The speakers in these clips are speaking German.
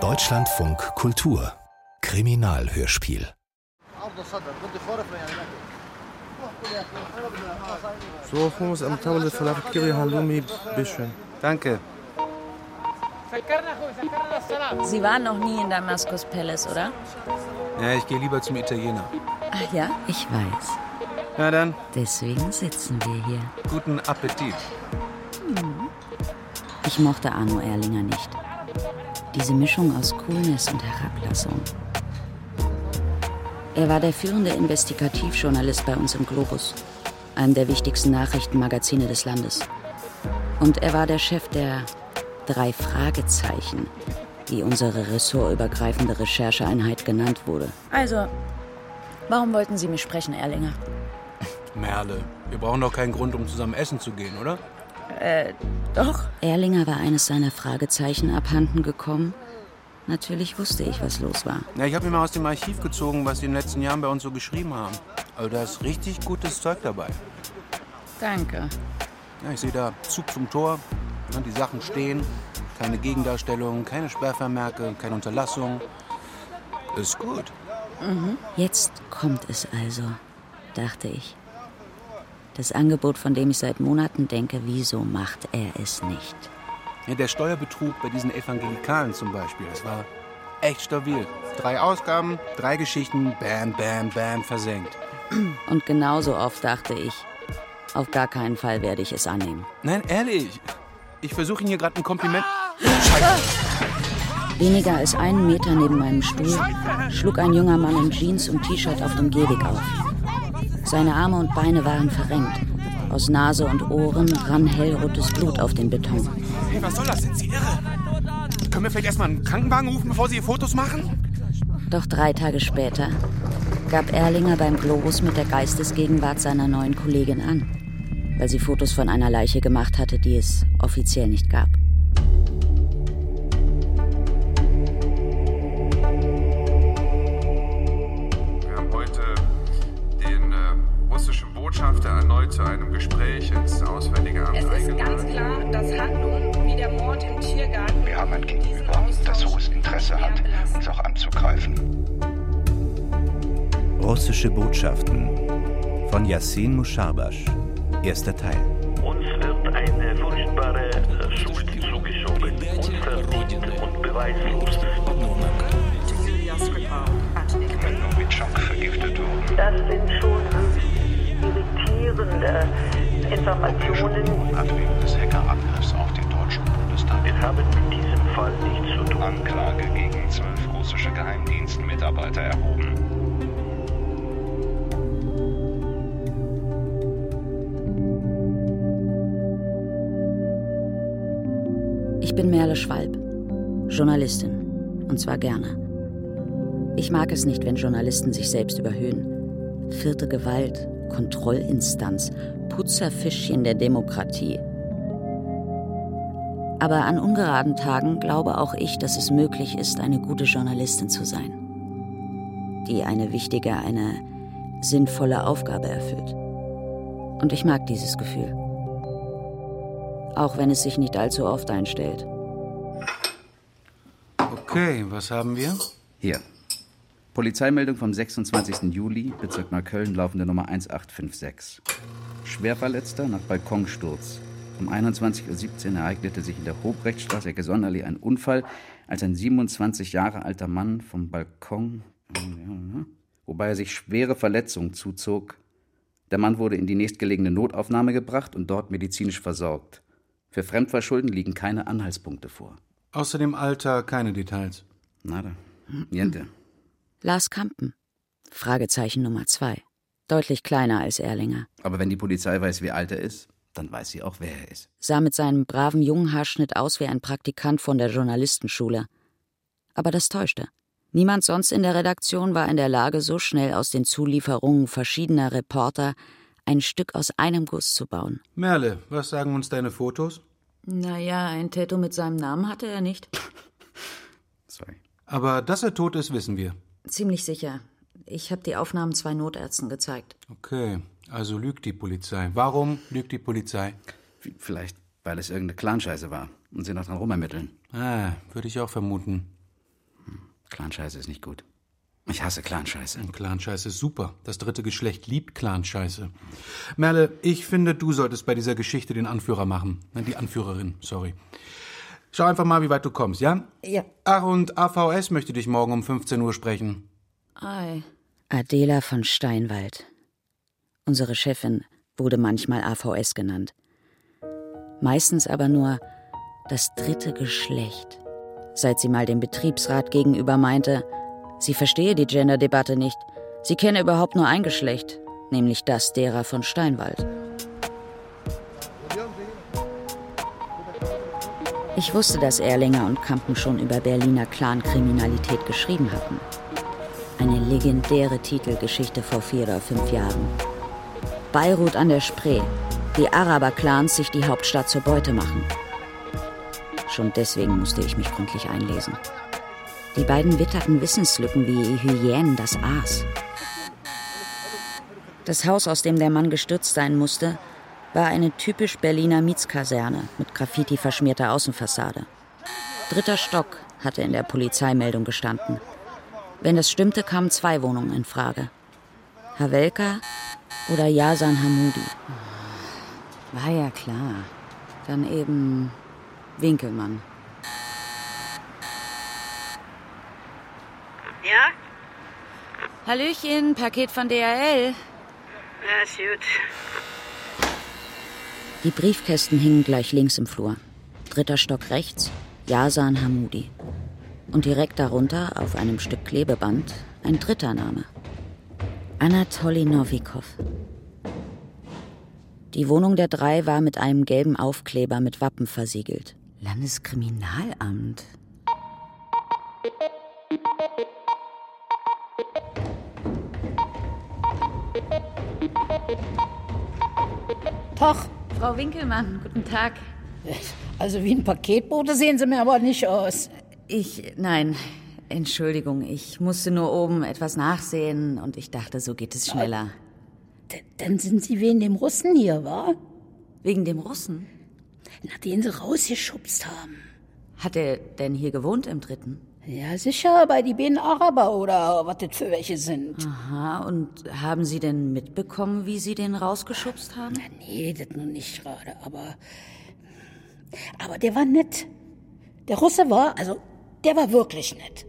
Deutschlandfunk Kultur Kriminalhörspiel so, Hummus am Table Falafel Kiri Halloumi, bitteschön. Danke. Sie waren noch nie in Damaskus Palace, oder? Ja, ich gehe lieber zum Italiener. Ach ja, ich weiß. Na dann. Deswegen sitzen wir hier. Guten Appetit. Hm. Ich mochte Arno Erlinger nicht. Diese Mischung aus Coolness und Herablassung. Er war der führende Investigativjournalist bei uns im Globus, einem der wichtigsten Nachrichtenmagazine des Landes. Und er war der Chef der drei Fragezeichen, wie unsere ressortübergreifende Rechercheeinheit genannt wurde. Also, warum wollten Sie mich sprechen, Erlinger? Merle, wir brauchen doch keinen Grund, um zusammen essen zu gehen, oder? Doch. Erlinger war eines seiner Fragezeichen abhanden gekommen. Natürlich wusste ich, was los war. Ja, ich habe mir mal aus dem Archiv gezogen, was Sie in den letzten Jahren bei uns so geschrieben haben. Also da ist richtig gutes Zeug dabei. Danke. Ja, ich sehe da Zug zum Tor, die Sachen stehen, keine Gegendarstellung, keine Sperrvermerke, keine Unterlassung. Ist gut. Jetzt kommt es also, dachte ich. Das Angebot, von dem ich seit Monaten denke, wieso macht er es nicht? Ja, der Steuerbetrug bei diesen Evangelikalen zum Beispiel, das war echt stabil. Drei Ausgaben, drei Geschichten, bam, bam, bam, versenkt. Und genauso oft dachte ich, auf gar keinen Fall werde ich es annehmen. Nein, ehrlich. Ich versuche Ihnen hier gerade ein Kompliment. Weniger als einen Meter neben meinem Stuhl schlug ein junger Mann in Jeans und T-Shirt auf dem Gehweg auf. Seine Arme und Beine waren verrenkt. Aus Nase und Ohren rann hellrotes Blut auf den Beton. Hey, was soll das? Sind Sie irre? Können wir vielleicht erstmal einen Krankenwagen rufen, bevor Sie Fotos machen? Doch drei Tage später gab Erlinger beim Globus mit der Geistesgegenwart seiner neuen Kollegin an, weil sie Fotos von einer Leiche gemacht hatte, die es offiziell nicht gab. Erneut zu einem Gespräch ins Auswärtige Amt Es ist eingeladen. ganz klar, dass Handlungen wie der Mord im Tiergarten Wir haben ein Gegenüber, das hohes Interesse hat, uns auch anzugreifen. Russische Botschaften von Yassin Musharbash. Erster Teil. Uns wird eine furchtbare Schuld zugeschoben, unverdient und beweislos. Das sind irritierende Informationen. hat wegen des Hackerangriffs auf den Deutschen Bundestag Wir haben mit diesem Fall nichts zu tun. Anklage gegen zwölf russische Geheimdienstmitarbeiter erhoben. Ich bin Merle Schwalb, Journalistin. Und zwar gerne. Ich mag es nicht, wenn Journalisten sich selbst überhöhen. Vierte Gewalt, Kontrollinstanz, Putzerfischchen der Demokratie. Aber an ungeraden Tagen glaube auch ich, dass es möglich ist, eine gute Journalistin zu sein. Die eine wichtige, eine sinnvolle Aufgabe erfüllt. Und ich mag dieses Gefühl. Auch wenn es sich nicht allzu oft einstellt. Okay, was haben wir? Hier. Polizeimeldung vom 26. Juli, Bezirk Neukölln, laufende Nummer 1856. Schwerverletzter nach Balkonsturz. Um 21.17 Uhr ereignete sich in der Hobrechtstraße, Ecke Sonderlee, ein Unfall, als ein 27 Jahre alter Mann vom Balkon, wobei er sich schwere Verletzungen zuzog. Der Mann wurde in die nächstgelegene Notaufnahme gebracht und dort medizinisch versorgt. Für Fremdverschulden liegen keine Anhaltspunkte vor. Außer dem Alter keine Details. Nada. Niente. Lars Kampen. Fragezeichen Nummer zwei. Deutlich kleiner als Erlinger. Aber wenn die Polizei weiß, wie alt er ist, dann weiß sie auch, wer er ist. Sah mit seinem braven Junghaarschnitt aus wie ein Praktikant von der Journalistenschule. Aber das täuschte. Niemand sonst in der Redaktion war in der Lage, so schnell aus den Zulieferungen verschiedener Reporter ein Stück aus einem Guss zu bauen. Merle, was sagen uns deine Fotos? Naja, ein Tattoo mit seinem Namen hatte er nicht. Sorry. Aber dass er tot ist, wissen wir. Ziemlich sicher. Ich habe die Aufnahmen zwei Notärzten gezeigt. Okay, also lügt die Polizei. Warum lügt die Polizei? Vielleicht, weil es irgendeine Clanscheiße war. und sie noch dran rumermitteln. Ah, würde ich auch vermuten. Clanscheiße ist nicht gut. Ich hasse Clanscheiße. Clanscheiße ist super. Das dritte Geschlecht liebt Clanscheiße. Merle, ich finde, du solltest bei dieser Geschichte den Anführer machen. Die Anführerin, sorry. Schau einfach mal, wie weit du kommst, ja? Ja. Ach, und AVS möchte dich morgen um 15 Uhr sprechen. Ei. Adela von Steinwald. Unsere Chefin wurde manchmal AVS genannt. Meistens aber nur das dritte Geschlecht. Seit sie mal dem Betriebsrat gegenüber meinte, sie verstehe die Gender-Debatte nicht. Sie kenne überhaupt nur ein Geschlecht, nämlich das derer von Steinwald. Ich wusste, dass Erlinger und Kampen schon über Berliner Clankriminalität geschrieben hatten. Eine legendäre Titelgeschichte vor vier oder fünf Jahren. Beirut an der Spree. Die Araber-Clans sich die Hauptstadt zur Beute machen. Schon deswegen musste ich mich gründlich einlesen. Die beiden witterten Wissenslücken wie Hyänen das Aas. Das Haus, aus dem der Mann gestürzt sein musste, war eine typisch Berliner Mietskaserne mit Graffiti verschmierter Außenfassade. Dritter Stock hatte in der Polizeimeldung gestanden. Wenn das stimmte, kamen zwei Wohnungen in Frage. Havelka oder Yasan Hamudi. War ja klar. Dann eben Winkelmann. Ja? Hallöchen, Paket von DHL. Ja, ist gut. Die Briefkästen hingen gleich links im Flur. Dritter Stock rechts, Yasan Hamudi. Und direkt darunter, auf einem Stück Klebeband, ein dritter Name. Anatoli Novikov. Die Wohnung der drei war mit einem gelben Aufkleber mit Wappen versiegelt. Landeskriminalamt. Tag. Frau Winkelmann, guten Tag. Also wie ein Paketbote sehen Sie mir aber nicht aus. Ich, nein, Entschuldigung, ich musste nur oben etwas nachsehen und ich dachte, so geht es schneller. D dann sind Sie wegen dem Russen hier, wa? Wegen dem Russen? Na, den Sie rausgeschubst haben. Hat er denn hier gewohnt im Dritten? Ja, sicher, bei die beiden Araber oder was das für welche sind. Aha, und haben Sie denn mitbekommen, wie Sie den rausgeschubst haben? Na, nee, das nun nicht gerade, aber. Aber der war nett. Der Russe war, also, der war wirklich nett.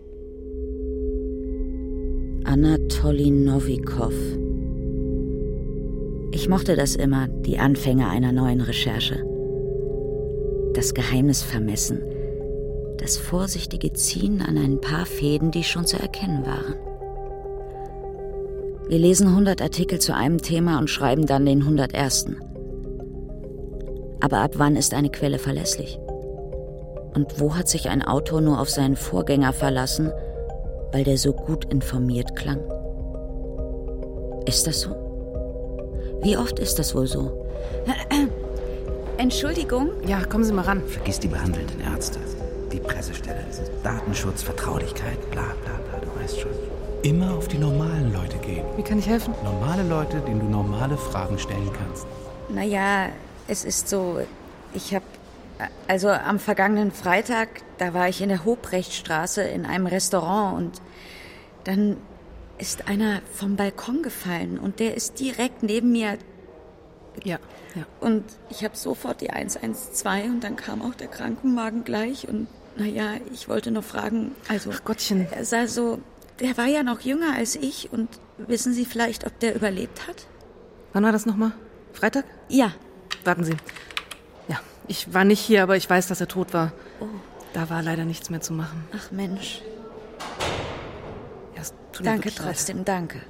Anatoli Novikov. Ich mochte das immer, die Anfänge einer neuen Recherche. Das Geheimnis vermessen. Das vorsichtige Ziehen an ein paar Fäden, die schon zu erkennen waren. Wir lesen 100 Artikel zu einem Thema und schreiben dann den 101. Aber ab wann ist eine Quelle verlässlich? Und wo hat sich ein Autor nur auf seinen Vorgänger verlassen, weil der so gut informiert klang? Ist das so? Wie oft ist das wohl so? Entschuldigung? Ja, kommen Sie mal ran. Vergiss die behandelnden Ärzte. Die Pressestelle. Datenschutz, Vertraulichkeit, bla bla bla, du weißt schon. Immer auf die normalen Leute gehen. Wie kann ich helfen? Normale Leute, denen du normale Fragen stellen kannst. Naja, es ist so, ich habe, also am vergangenen Freitag, da war ich in der Hobrechtstraße in einem Restaurant und dann ist einer vom Balkon gefallen und der ist direkt neben mir. Ja, ja. Und ich habe sofort die 112 und dann kam auch der Krankenwagen gleich und naja, ich wollte nur fragen, also. Ach Gottchen. Er sah so, der war ja noch jünger als ich und wissen Sie vielleicht, ob der überlebt hat? Wann war das nochmal? Freitag? Ja. Warten Sie. Ja, ich war nicht hier, aber ich weiß, dass er tot war. Oh. Da war leider nichts mehr zu machen. Ach Mensch. Ja, es tut mir Danke wirklich leid. trotzdem, danke.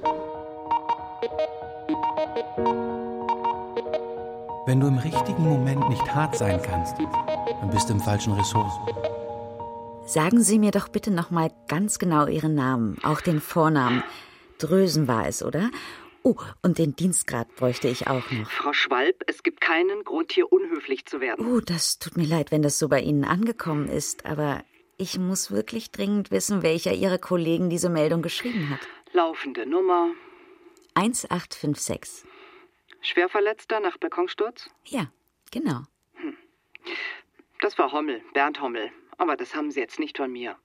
Wenn du im richtigen Moment nicht hart sein kannst, dann bist du im falschen Ressort. Sagen Sie mir doch bitte noch mal ganz genau Ihren Namen, auch den Vornamen. Drösen war es, oder? Oh, und den Dienstgrad bräuchte ich auch noch. Frau Schwalb, es gibt keinen Grund, hier unhöflich zu werden. Oh, das tut mir leid, wenn das so bei Ihnen angekommen ist, aber ich muss wirklich dringend wissen, welcher Ihrer Kollegen diese Meldung geschrieben hat. Laufende Nummer. 1856. Schwerverletzter nach Balkonsturz? Ja, genau. Das war Hommel, Bernd Hommel. Aber das haben Sie jetzt nicht von mir.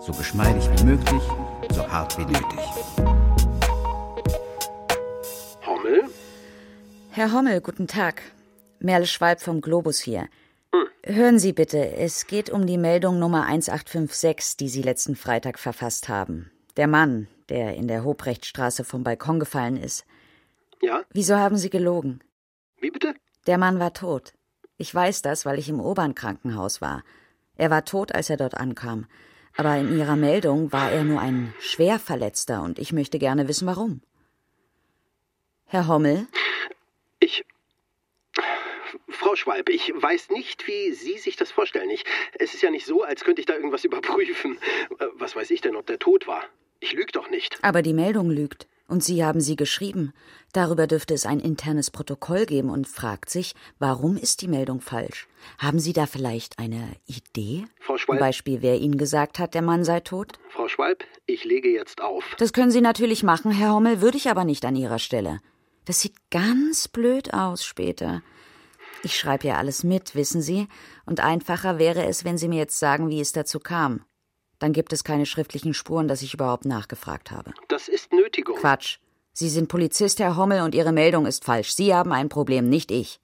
So geschmeidig wie möglich, so hart wie nötig. Hommel? Herr Hommel, guten Tag. Merle Schwalb vom Globus hier. Hören Sie bitte, es geht um die Meldung Nummer 1856, die Sie letzten Freitag verfasst haben. Der Mann, der in der Hobrechtstraße vom Balkon gefallen ist. Ja? Wieso haben Sie gelogen? Wie bitte? Der Mann war tot. Ich weiß das, weil ich im Obernkrankenhaus war. Er war tot, als er dort ankam. Aber in Ihrer Meldung war er nur ein Schwerverletzter und ich möchte gerne wissen, warum. Herr Hommel? Ich. Frau Schwalb, ich weiß nicht, wie Sie sich das vorstellen. Ich, es ist ja nicht so, als könnte ich da irgendwas überprüfen. Äh, Was weiß ich denn, ob der tot war? Ich lüge doch nicht. Aber die Meldung lügt. Und Sie haben sie geschrieben. Darüber dürfte es ein internes Protokoll geben und fragt sich, warum ist die Meldung falsch? Haben Sie da vielleicht eine Idee? Frau Zum Schwalb, Beispiel, wer Ihnen gesagt hat, der Mann sei tot? Frau Schwalb, ich lege jetzt auf. Das können Sie natürlich machen, Herr Hommel, würde ich aber nicht an Ihrer Stelle. Das sieht ganz blöd aus später. Ich schreibe ja alles mit, wissen Sie, und einfacher wäre es, wenn Sie mir jetzt sagen, wie es dazu kam. Dann gibt es keine schriftlichen Spuren, dass ich überhaupt nachgefragt habe. Das ist Nötigung. Quatsch. Sie sind Polizist, Herr Hommel, und Ihre Meldung ist falsch. Sie haben ein Problem, nicht ich.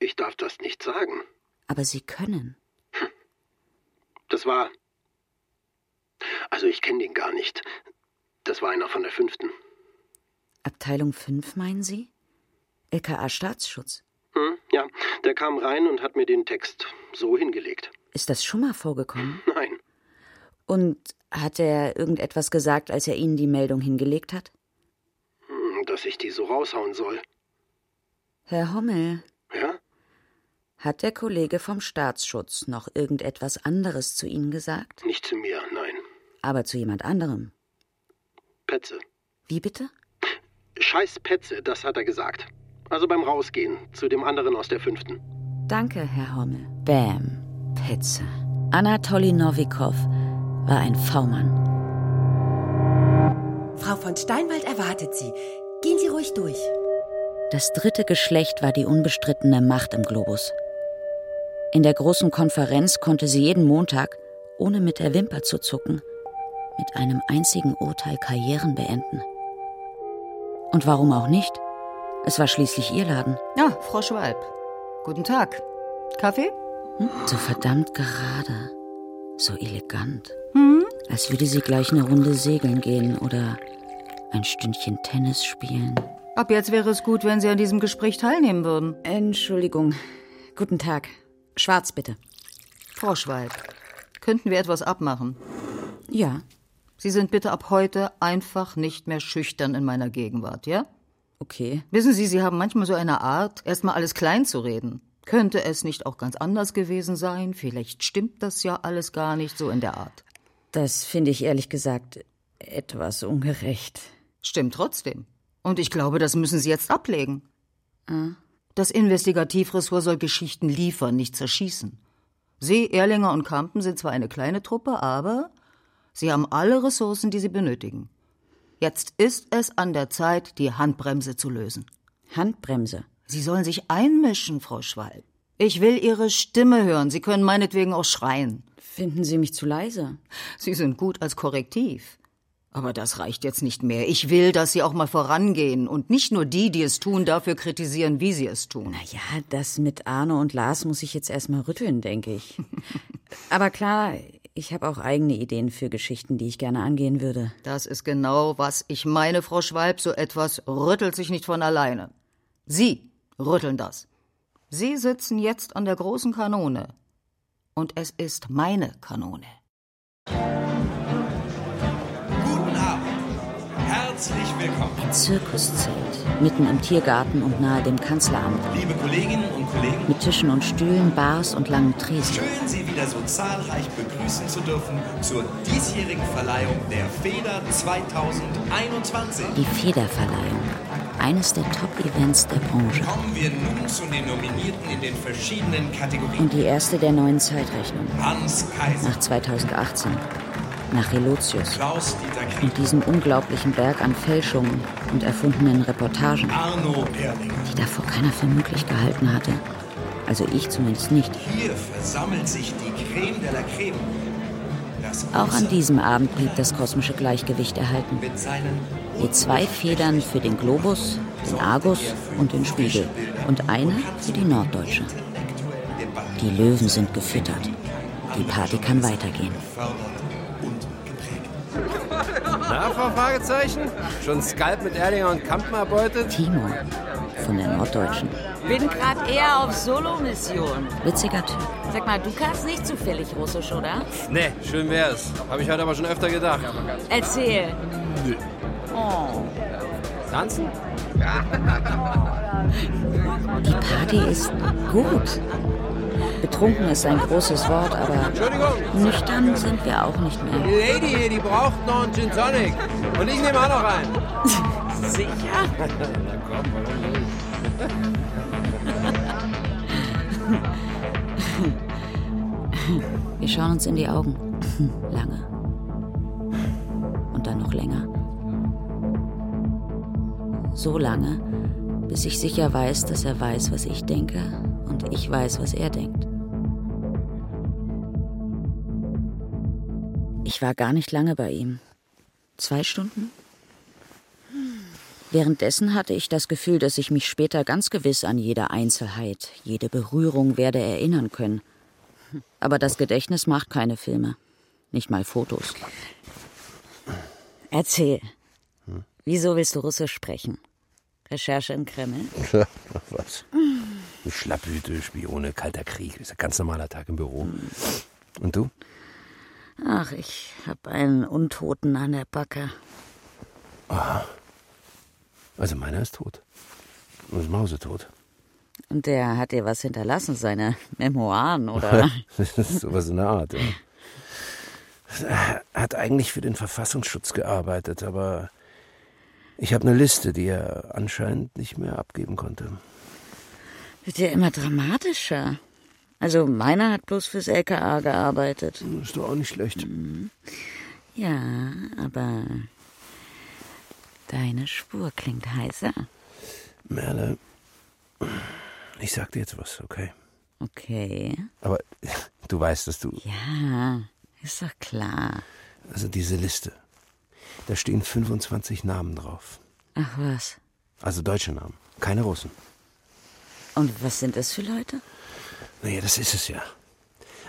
Ich darf das nicht sagen. Aber Sie können. Das war. Also, ich kenne den gar nicht. Das war einer von der fünften. Abteilung 5, meinen Sie? LKA Staatsschutz. Hm, ja, der kam rein und hat mir den Text so hingelegt. Ist das schon mal vorgekommen? Nein. Und hat er irgendetwas gesagt, als er Ihnen die Meldung hingelegt hat? Hm, Dass ich die so raushauen soll. Herr Hommel, Ja? hat der Kollege vom Staatsschutz noch irgendetwas anderes zu Ihnen gesagt? Nicht zu mir, nein. Aber zu jemand anderem. Petze. Wie bitte? Scheiß Petze, das hat er gesagt. Also beim Rausgehen, zu dem anderen aus der fünften. Danke, Herr Hommel. Bäm, Petze. Anatoli Novikov war ein V-Mann. Frau von Steinwald erwartet Sie. Gehen Sie ruhig durch. Das dritte Geschlecht war die unbestrittene Macht im Globus. In der großen Konferenz konnte sie jeden Montag, ohne mit der Wimper zu zucken, mit einem einzigen Urteil Karrieren beenden. Und warum auch nicht? Es war schließlich ihr Laden. Ja, Frau Schwalb. Guten Tag. Kaffee? So verdammt gerade, so elegant, Hm? als würde sie gleich eine Runde segeln gehen oder ein Stündchen Tennis spielen. Ab jetzt wäre es gut, wenn Sie an diesem Gespräch teilnehmen würden. Entschuldigung. Guten Tag. Schwarz bitte. Frau Schwalb, könnten wir etwas abmachen? Ja. Sie sind bitte ab heute einfach nicht mehr schüchtern in meiner Gegenwart, ja? Okay. Wissen Sie, Sie haben manchmal so eine Art, erstmal alles klein zu reden. Könnte es nicht auch ganz anders gewesen sein? Vielleicht stimmt das ja alles gar nicht so in der Art. Das finde ich ehrlich gesagt etwas ungerecht. Stimmt trotzdem. Und ich glaube, das müssen Sie jetzt ablegen. Ah. Das Investigativressort soll Geschichten liefern, nicht zerschießen. Sie, Erlinger und Kampen sind zwar eine kleine Truppe, aber Sie haben alle Ressourcen, die Sie benötigen. Jetzt ist es an der Zeit, die Handbremse zu lösen. Handbremse? Sie sollen sich einmischen, Frau Schwalb. Ich will Ihre Stimme hören. Sie können meinetwegen auch schreien. Finden Sie mich zu leise? Sie sind gut als Korrektiv. Aber das reicht jetzt nicht mehr. Ich will, dass Sie auch mal vorangehen und nicht nur die, die es tun, dafür kritisieren, wie sie es tun. Na ja, das mit Arne und Lars muss ich jetzt erstmal rütteln, denke ich. Aber klar, ich habe auch eigene Ideen für Geschichten, die ich gerne angehen würde. Das ist genau, was ich meine, Frau Schwalb. So etwas rüttelt sich nicht von alleine. Sie rütteln das. Sie sitzen jetzt an der großen Kanone. Und es ist meine Kanone. Guten Abend. Herzlich willkommen. Ein Zirkuszelt, mitten im Tiergarten und nahe dem Kanzleramt. Liebe Kolleginnen und Kollegen, Mit Tischen und Stühlen, Bars und langen Tresen. schön, Sie wieder so zahlreich begrüßen zu dürfen zur diesjährigen Verleihung der Feder 2021. Die Federverleihung. Eines der Top-Events der Branche. Kommen wir nun zu den Nominierten in den verschiedenen Kategorien. Und die erste der neuen Zeitrechnung. Hans Kaiser, Nach 2018. nach Relotius Klaus-Dieter Krieg, und diesem unglaublichen Berg an Fälschungen und erfundenen Reportagen, Arno Erling. die davor keiner für möglich gehalten hatte. Also ich zumindest nicht. Hier versammelt sich die Creme de la Creme. Auch an diesem Abend blieb das kosmische Gleichgewicht erhalten. Je zwei Federn für den Globus, den Argus und den Spiegel und eine für die Norddeutsche. Die Löwen sind gefüttert. Die Party kann weitergehen. Na, Frau Fragezeichen? Schon Skalp mit Erdinger und Kampen erbeutet? Timo von der Norddeutschen. Bin grad eher auf Solo-Mission. Witziger Typ. Sag mal, du kannst nicht zufällig Russisch, oder? Nee, schön wär's. Hab ich heute aber schon öfter gedacht. Erzähl. Nö. Oh. Tanzen? Die Party ist gut. Betrunken ist ein großes Wort, aber nüchtern sind wir auch nicht Die mehr. Lady hier, die braucht noch einen Gin Tonic. Und ich nehme auch noch einen. Sicher? Na komm, warum nicht? Wir schauen uns in die Augen. Lange. Und dann noch länger. So lange, bis ich sicher weiß, dass er weiß, was ich denke und ich weiß, was er denkt. Ich war gar nicht lange bei ihm. Zwei Stunden? Währenddessen hatte ich das Gefühl, dass ich mich später ganz gewiss an jede Einzelheit, jede Berührung werde erinnern können. Aber das Gedächtnis macht keine Filme. Nicht mal Fotos. Erzähl. Wieso willst du Russisch sprechen? Recherche im Kreml? Ach was. Schlapphüte, Spione, kalter Krieg. Ist ein ganz normaler Tag im Büro. Und du? Ach, ich hab einen Untoten an der Backe. Aha. Also meiner ist tot. Und ist mausetot. Und der hat dir was hinterlassen, seine Memoiren, oder? das ist sowas in der Art, ja. Hat eigentlich für den Verfassungsschutz gearbeitet, aber ich habe eine Liste, die er anscheinend nicht mehr abgeben konnte. Wird ja immer dramatischer. Also meiner hat bloß fürs LKA gearbeitet. Ist doch auch nicht schlecht. Ja, aber deine Spur klingt heißer. Merle, ich sag dir jetzt was, okay? Okay. Aber du weißt, dass du. Ja, ist doch klar. Also diese Liste. Da stehen 25 Namen drauf. Ach was. Also deutsche Namen. Keine Russen. Und was sind das für Leute? Naja, das ist es ja.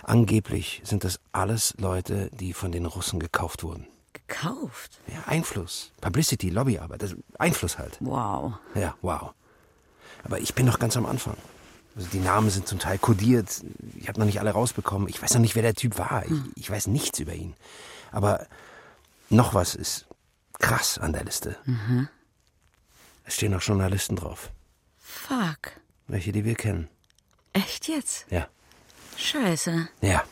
Angeblich sind das alles Leute, die von den Russen gekauft wurden. Gekauft? Ja, Einfluss. Publicity, Lobbyarbeit. Das Einfluss halt. Wow. Ja, wow. Aber ich bin noch ganz am Anfang. Also die Namen sind zum Teil kodiert. Ich habe noch nicht alle rausbekommen. Ich weiß noch nicht, wer der Typ war. Ich, ich weiß nichts über ihn. Aber noch was ist krass an der Liste. Mhm. Es stehen auch Journalisten drauf. Fuck. Welche, die wir kennen. Echt jetzt? Ja. Scheiße. Ja.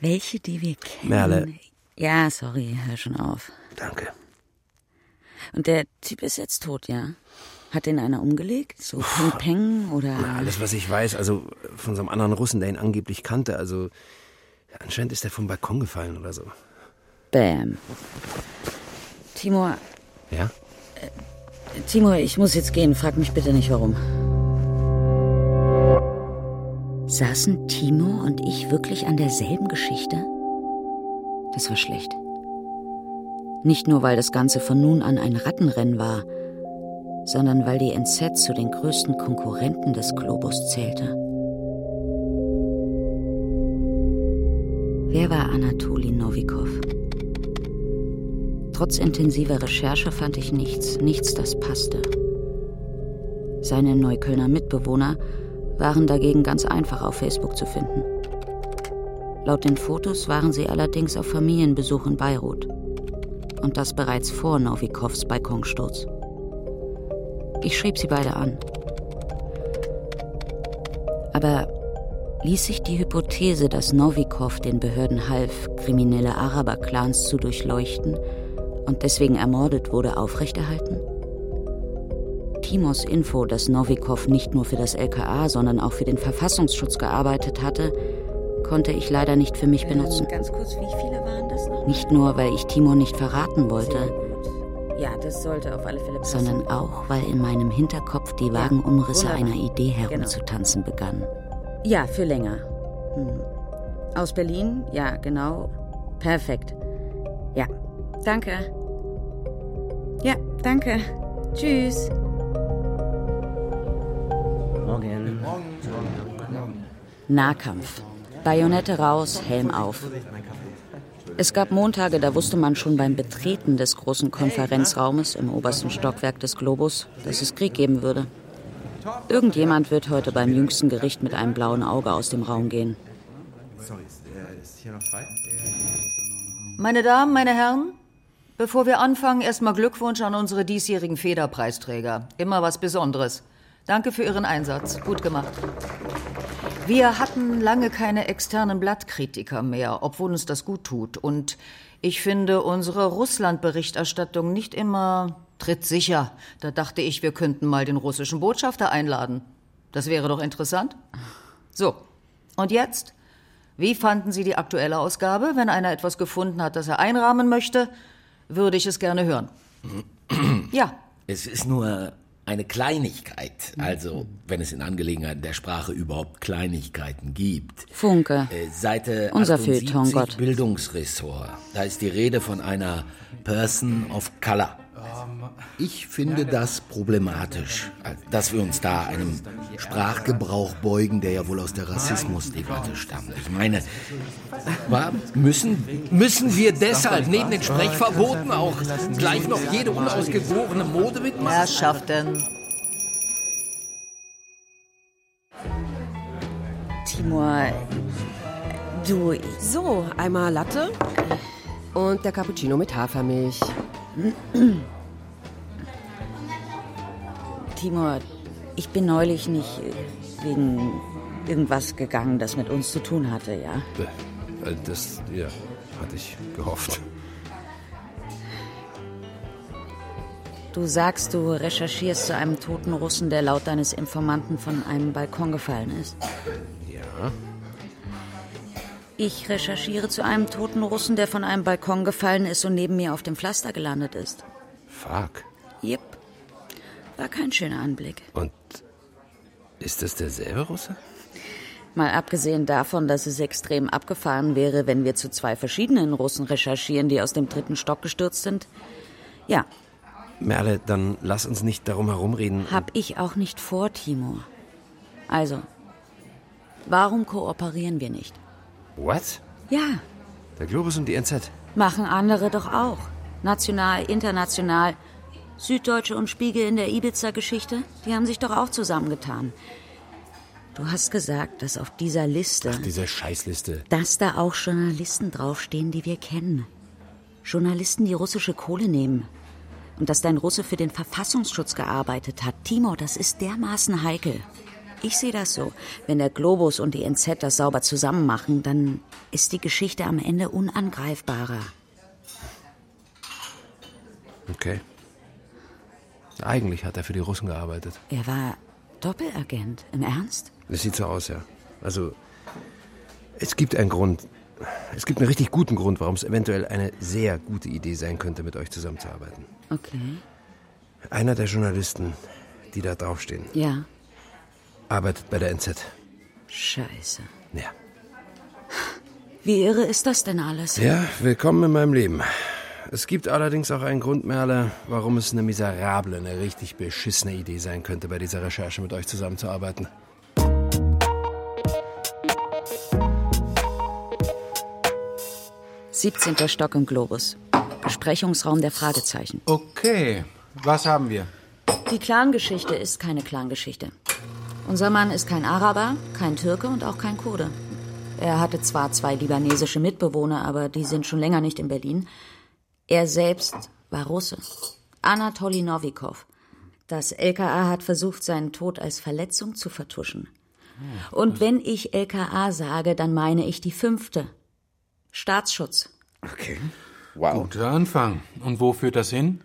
Welche, die wir kennen? Merle. Ja, sorry, hör schon auf. Danke. Und der Typ ist jetzt tot, ja? Hat den einer umgelegt? So Peng Peng oder. Na, alles, was ich weiß, also von so einem anderen Russen, der ihn angeblich kannte, also anscheinend ist er vom Balkon gefallen oder so. Bam. Timur, Ja? Timur, ich muss jetzt gehen. Frag mich bitte nicht warum. Saßen Timo und ich wirklich an derselben Geschichte? Das war schlecht. Nicht nur, weil das Ganze von nun an ein Rattenrennen war, sondern weil die NZ zu den größten Konkurrenten des Globus zählte. Wer war Anatoli Novikov? Trotz intensiver Recherche fand ich nichts, nichts, das passte. Seine Neuköllner Mitbewohner waren dagegen ganz einfach auf Facebook zu finden. Laut den Fotos waren sie allerdings auf Familienbesuch in Beirut. Und das bereits vor Novikows Balkonsturz. Ich schrieb sie beide an. Aber ließ sich die Hypothese, dass Novikov den Behörden half, kriminelle Araber-Clans zu durchleuchten und deswegen ermordet wurde, aufrechterhalten? Timos Info, dass Novikov nicht nur für das LKA, sondern auch für den Verfassungsschutz gearbeitet hatte, konnte ich leider nicht für mich benutzen. Ganz kurz? Nicht nur, weil ich Timur nicht verraten wollte, Ja, sondern auch, weil in meinem Hinterkopf die vagen Umrisse wunderbar. einer Idee Genau. herumzutanzen begannen. Ja, für länger. Hm. Aus Berlin? Ja, genau. Perfekt. Ja, danke. Ja, danke. Tschüss. Morgen. Nahkampf. Bajonette raus, Helm auf. Es gab Montage, da wusste man schon beim Betreten des großen Konferenzraumes im obersten Stockwerk des Globus, dass es Krieg geben würde. Irgendjemand wird heute beim jüngsten Gericht mit einem blauen Auge aus dem Raum gehen. Sorry, ist, äh, ist hier noch frei? Meine Damen, meine Herren, bevor wir anfangen, erstmal Glückwunsch an unsere diesjährigen Federpreisträger. Immer was Besonderes. Danke für Ihren Einsatz. Gut gemacht. Wir hatten lange keine externen Blattkritiker mehr, obwohl uns das gut tut. Und ich finde unsere Russland-Berichterstattung nicht immer trittsicher. Da dachte ich, wir könnten mal den russischen Botschafter einladen. Das wäre doch interessant. So, und jetzt? Wie fanden Sie die aktuelle Ausgabe? Wenn einer etwas gefunden hat, das er einrahmen möchte, würde ich es gerne hören. Ja, Es ist nur eine Kleinigkeit. Also, wenn es in Angelegenheiten der Sprache überhaupt Kleinigkeiten gibt. Funke. Äh, Seite Unser 78, Feuilleton, Gott. Bildungsressort. Da ist die Rede von einer Person of Color. Ich finde das problematisch, dass wir uns da einem Sprachgebrauch beugen, der ja wohl aus der Rassismusdebatte stammt. Ich meine, müssen, müssen wir deshalb neben den Sprechverboten auch gleich noch jede unausgegorene Mode mitmachen? Herrschaften. Timur, du. So, einmal Latte und der Cappuccino mit Hafermilch. Timur, ich bin neulich nicht äh, wegen irgendwas gegangen, das mit uns zu tun hatte, ja? Äh, Das, ja, hatte ich gehofft. Du sagst, du recherchierst zu einem toten Russen, der laut deines Informanten von einem Balkon gefallen ist. Ja. Ich recherchiere zu einem toten Russen, der von einem Balkon gefallen ist und neben mir auf dem Pflaster gelandet ist. Fuck. Jep. War kein schöner Anblick. Und ist das derselbe Russe? Mal abgesehen davon, dass es extrem abgefahren wäre, wenn wir zu zwei verschiedenen Russen recherchieren, die aus dem dritten Stock gestürzt sind. Ja, Merle, dann lass uns nicht darum herumreden. hab ich auch nicht vor, Timo. Also, warum kooperieren wir nicht? What? Ja, Der Globus und die NZ. machen andere doch auch. National, international. Süddeutsche und Spiegel in der Ibiza-Geschichte, die haben sich doch auch zusammengetan. Du hast gesagt, dass auf dieser Liste, Diese Scheißliste. dass da auch Journalisten draufstehen, die wir kennen. Journalisten, die russische Kohle nehmen. Und dass dein Russe für den Verfassungsschutz gearbeitet hat. Timo, das ist dermaßen heikel. Ich sehe das so. Wenn der Globus und die NZ das sauber zusammen machen, dann ist die Geschichte am Ende unangreifbarer. Okay. Eigentlich hat er für die Russen gearbeitet. Er war Doppelagent. Im Ernst? Das sieht so aus, ja. Also, es gibt einen Grund. Es gibt einen richtig guten Grund, warum es eventuell eine sehr gute Idee sein könnte, mit euch zusammenzuarbeiten. Okay. Einer der Journalisten, die da draufstehen, Ja. Arbeitet bei der NZ. Scheiße. Ja. Wie irre ist das denn alles? Ja, willkommen in meinem Leben. Es gibt allerdings auch einen Grund, Merle, warum es eine miserable, eine richtig beschissene Idee sein könnte, bei dieser Recherche mit euch zusammenzuarbeiten. Siebzehnter Stock im Globus. Besprechungsraum der Fragezeichen. Okay, was haben wir? Die Clangeschichte ist keine Clangeschichte. Unser Mann ist kein Araber, kein Türke und auch kein Kurde. Er hatte zwar zwei libanesische Mitbewohner, aber die sind schon länger nicht in Berlin. Er selbst war Russe. Anatoli Novikov. Das LKA hat versucht, seinen Tod als Verletzung zu vertuschen. Und wenn ich LKA sage, dann meine ich die fünfte. Staatsschutz. Okay. Wow. Guter Anfang. Und wo führt das hin?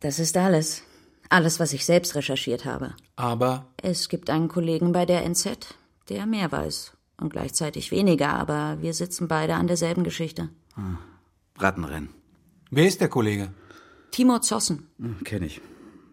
Das ist alles. Alles, was ich selbst recherchiert habe. Aber Es gibt einen Kollegen bei der NZ, der mehr weiß. und gleichzeitig weniger, aber wir sitzen beide an derselben Geschichte. Hm. Rattenrennen. Wer ist der Kollege? Timur Zossen. Hm, kenn ich.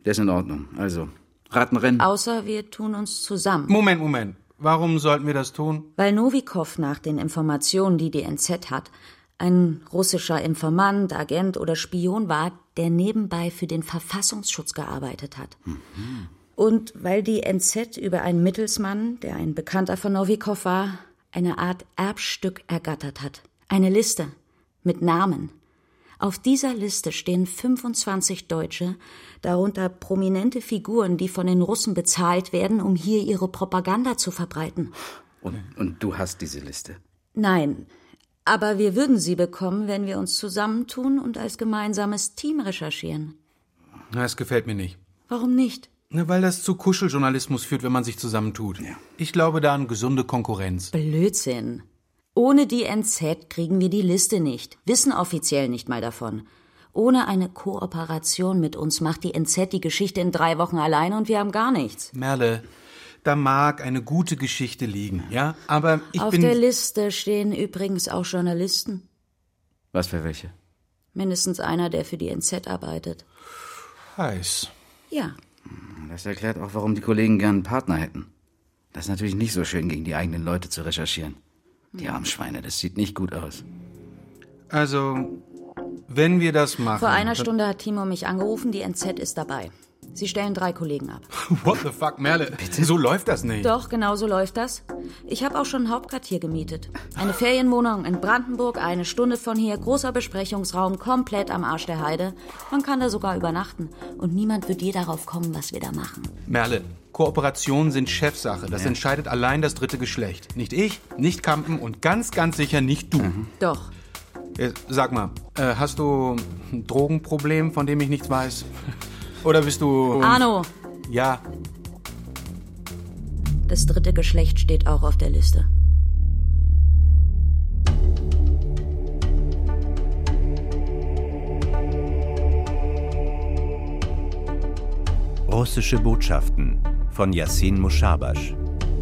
Der ist in Ordnung. Also, Rattenrennen. Außer wir tun uns zusammen. Moment, Moment. Warum sollten wir das tun? Weil Novikov nach den Informationen, die die NZ hat, ein russischer Informant, Agent oder Spion war, der nebenbei für den Verfassungsschutz gearbeitet hat. Mhm. Und weil die NZ über einen Mittelsmann, der ein Bekannter von Novikov war, eine Art Erbstück ergattert hat. Eine Liste mit Namen. Auf dieser Liste stehen 25 Deutsche, darunter prominente Figuren, die von den Russen bezahlt werden, um hier ihre Propaganda zu verbreiten. Und, und du hast diese Liste? Nein, aber wir würden sie bekommen, wenn wir uns zusammentun und als gemeinsames Team recherchieren. Das gefällt mir nicht. Warum nicht? Na, weil das zu Kuscheljournalismus führt, wenn man sich zusammentut. Ja. Ich glaube da an gesunde Konkurrenz. Blödsinn. Ohne die NZ kriegen wir die Liste nicht, wissen offiziell nicht mal davon. Ohne eine Kooperation mit uns macht die NZ die Geschichte in drei Wochen allein und wir haben gar nichts. Merle, da mag eine gute Geschichte liegen, ja? Aber ich Auf bin. der Liste stehen übrigens auch Journalisten. Was für welche? Mindestens einer, der für die NZ arbeitet. Heiß. Ja. Das erklärt auch, warum die Kollegen gern einen Partner hätten. Das ist natürlich nicht so schön, gegen die eigenen Leute zu recherchieren. Die armen Schweine, das sieht nicht gut aus. Also, wenn wir das machen. Vor einer Stunde hat Timo mich angerufen, die NZ ist dabei. Sie stellen drei Kollegen ab. What the fuck, Merle? Bitte? So läuft das nicht. Doch, genau so läuft das. Ich habe auch schon ein Hauptquartier gemietet. Eine Ferienwohnung in Brandenburg, eine Stunde von hier, großer Besprechungsraum, komplett am Arsch der Heide. Man kann da sogar übernachten. Und niemand wird je darauf kommen, was wir da machen. Merle, Kooperationen sind Chefsache. Das ja. entscheidet allein das dritte Geschlecht. Nicht ich, nicht Kampen und ganz, ganz sicher nicht du. Mhm. Doch. Sag mal, äh, hast du ein Drogenproblem, von dem ich nichts weiß? Oder bist du. Arno! Ja. Das dritte Geschlecht steht auch auf der Liste. Russische Botschaften von Yassin Mushabash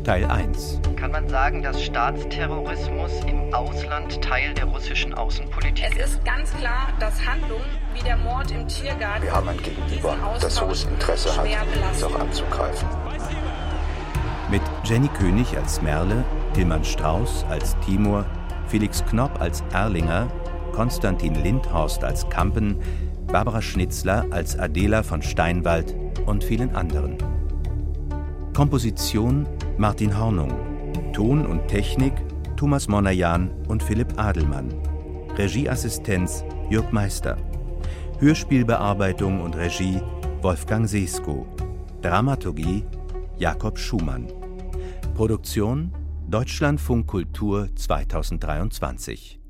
Teil 1 Kann man sagen, dass Staatsterrorismus im Ausland Teil der russischen Außenpolitik ist? Es ist ganz klar, dass Handlungen wie der Mord im Tiergarten. Wir haben ein Gegenüber, das hohes Interesse hat, uns auch anzugreifen. Mit Jenny König als Merle, Tilman Strauß als Timur, Felix Knopp als Erlinger, Konstantin Lindhorst als Kampen, Barbara Schnitzler als Adela von Steinwald und vielen anderen. Komposition Martin Hornung. Ton und Technik Thomas Monajan und Philipp Adelmann. Regieassistenz Jörg Meister. Hörspielbearbeitung und Regie Wolfgang Sesko. Dramaturgie Jakob Schumann. Produktion Deutschlandfunk Kultur 2023